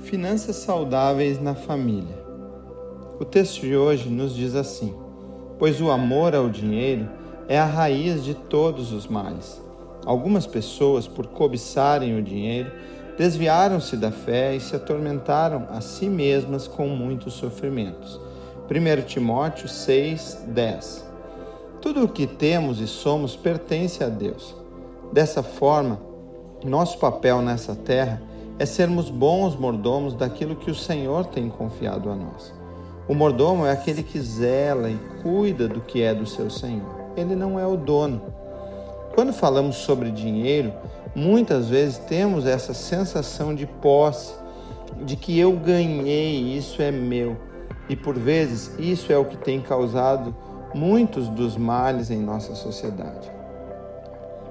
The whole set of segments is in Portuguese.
Finanças saudáveis na família. O texto de hoje nos diz assim: Pois o amor ao dinheiro é a raiz de todos os males. Algumas pessoas, por cobiçarem o dinheiro, desviaram-se da fé e se atormentaram a si mesmas com muitos sofrimentos. 1 Timóteo 6, 10 Tudo o que temos e somos pertence a Deus. Dessa forma, nosso papel nessa terra é sermos bons mordomos daquilo que o Senhor tem confiado a nós. O mordomo é aquele que zela e cuida do que é do seu Senhor. Ele não é o dono. Quando falamos sobre dinheiro, muitas vezes temos essa sensação de posse, de que eu ganhei, isso é meu. E por vezes isso é o que tem causado muitos dos males em nossa sociedade.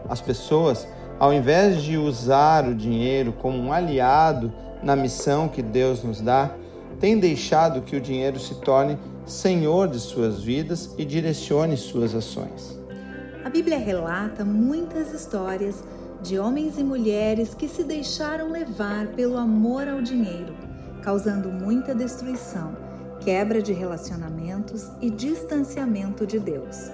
As pessoas, ao invés de usar o dinheiro como um aliado na missão que Deus nos dá, têm deixado que o dinheiro se torne senhor de suas vidas e direcione suas ações. A Bíblia relata muitas histórias de homens e mulheres que se deixaram levar pelo amor ao dinheiro, causando muita destruição quebra de relacionamentos e distanciamento de Deus.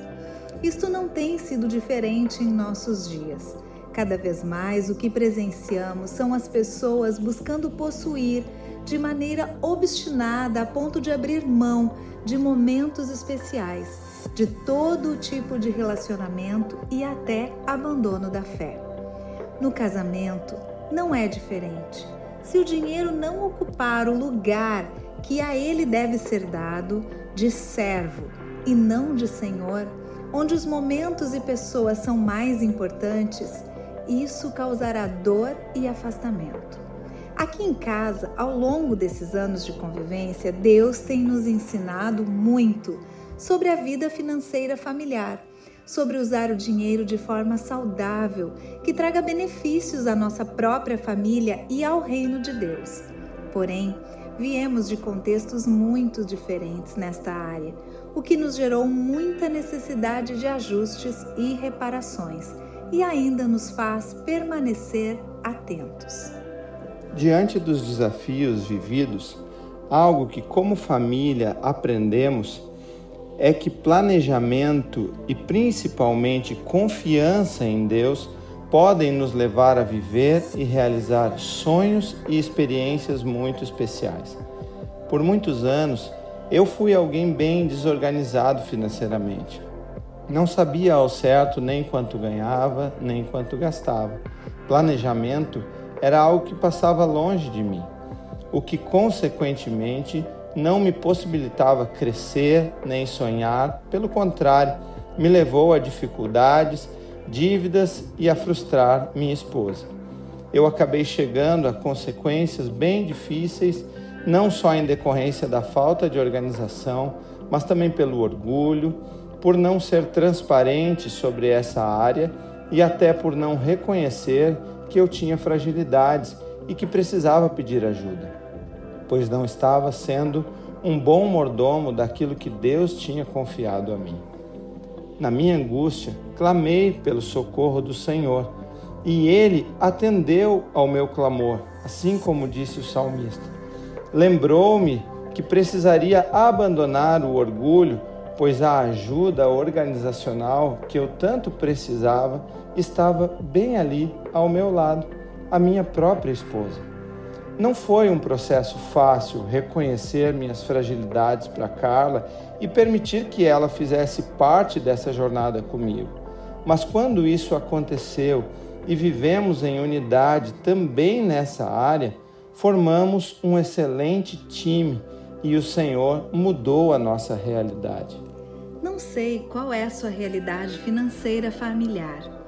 Isto não tem sido diferente em nossos dias. Cada vez mais o que presenciamos são as pessoas buscando possuir de maneira obstinada a ponto de abrir mão de momentos especiais, de todo tipo de relacionamento e até abandono da fé. No casamento, não é diferente. Se o dinheiro não ocupar o lugar que a ele deve ser dado de servo e não de senhor, onde os momentos e pessoas são mais importantes, isso causará dor e afastamento. Aqui em casa, ao longo desses anos de convivência, Deus tem nos ensinado muito sobre a vida financeira familiar, sobre usar o dinheiro de forma saudável, que traga benefícios à nossa própria família e ao reino de Deus. Porém, Viemos de contextos muito diferentes nesta área, o que nos gerou muita necessidade de ajustes e reparações e ainda nos faz permanecer atentos. Diante dos desafios vividos, algo que, como família, aprendemos é que planejamento e principalmente confiança em Deus podem nos levar a viver e realizar sonhos e experiências muito especiais. Por muitos anos, eu fui alguém bem desorganizado financeiramente. Não sabia ao certo nem quanto ganhava, nem quanto gastava. Planejamento era algo que passava longe de mim, o que consequentemente não me possibilitava crescer nem sonhar, pelo contrário, me levou a dificuldades dívidas e a frustrar minha esposa. Eu acabei chegando a consequências bem difíceis, não só em decorrência da falta de organização, mas também pelo orgulho, por não ser transparente sobre essa área e até por não reconhecer que eu tinha fragilidades e que precisava pedir ajuda, pois não estava sendo um bom mordomo daquilo que Deus tinha confiado a mim. Na minha angústia, clamei pelo socorro do Senhor, e ele atendeu ao meu clamor, assim como disse o salmista. Lembrou-me que precisaria abandonar o orgulho, pois a ajuda organizacional que eu tanto precisava estava bem ali ao meu lado, a minha própria esposa. Não foi um processo fácil reconhecer minhas fragilidades para Carla e permitir que ela fizesse parte dessa jornada comigo. Mas quando isso aconteceu e vivemos em unidade também nessa área, formamos um excelente time e o Senhor mudou a nossa realidade. Não sei qual é a sua realidade financeira familiar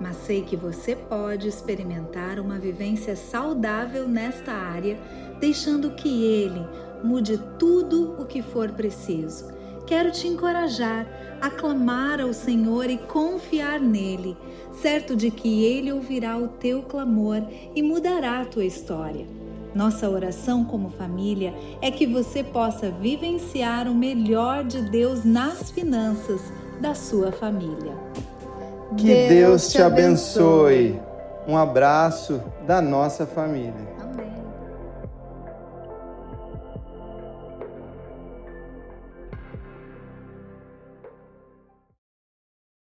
mas sei que você pode experimentar uma vivência saudável nesta área, deixando que Ele mude tudo o que for preciso. Quero te encorajar a clamar ao Senhor e confiar nele, certo de que Ele ouvirá o teu clamor e mudará a tua história. Nossa oração como família é que você possa vivenciar o melhor de Deus nas finanças da sua família. Que Deus, Deus te abençoe. abençoe. Um abraço da nossa família.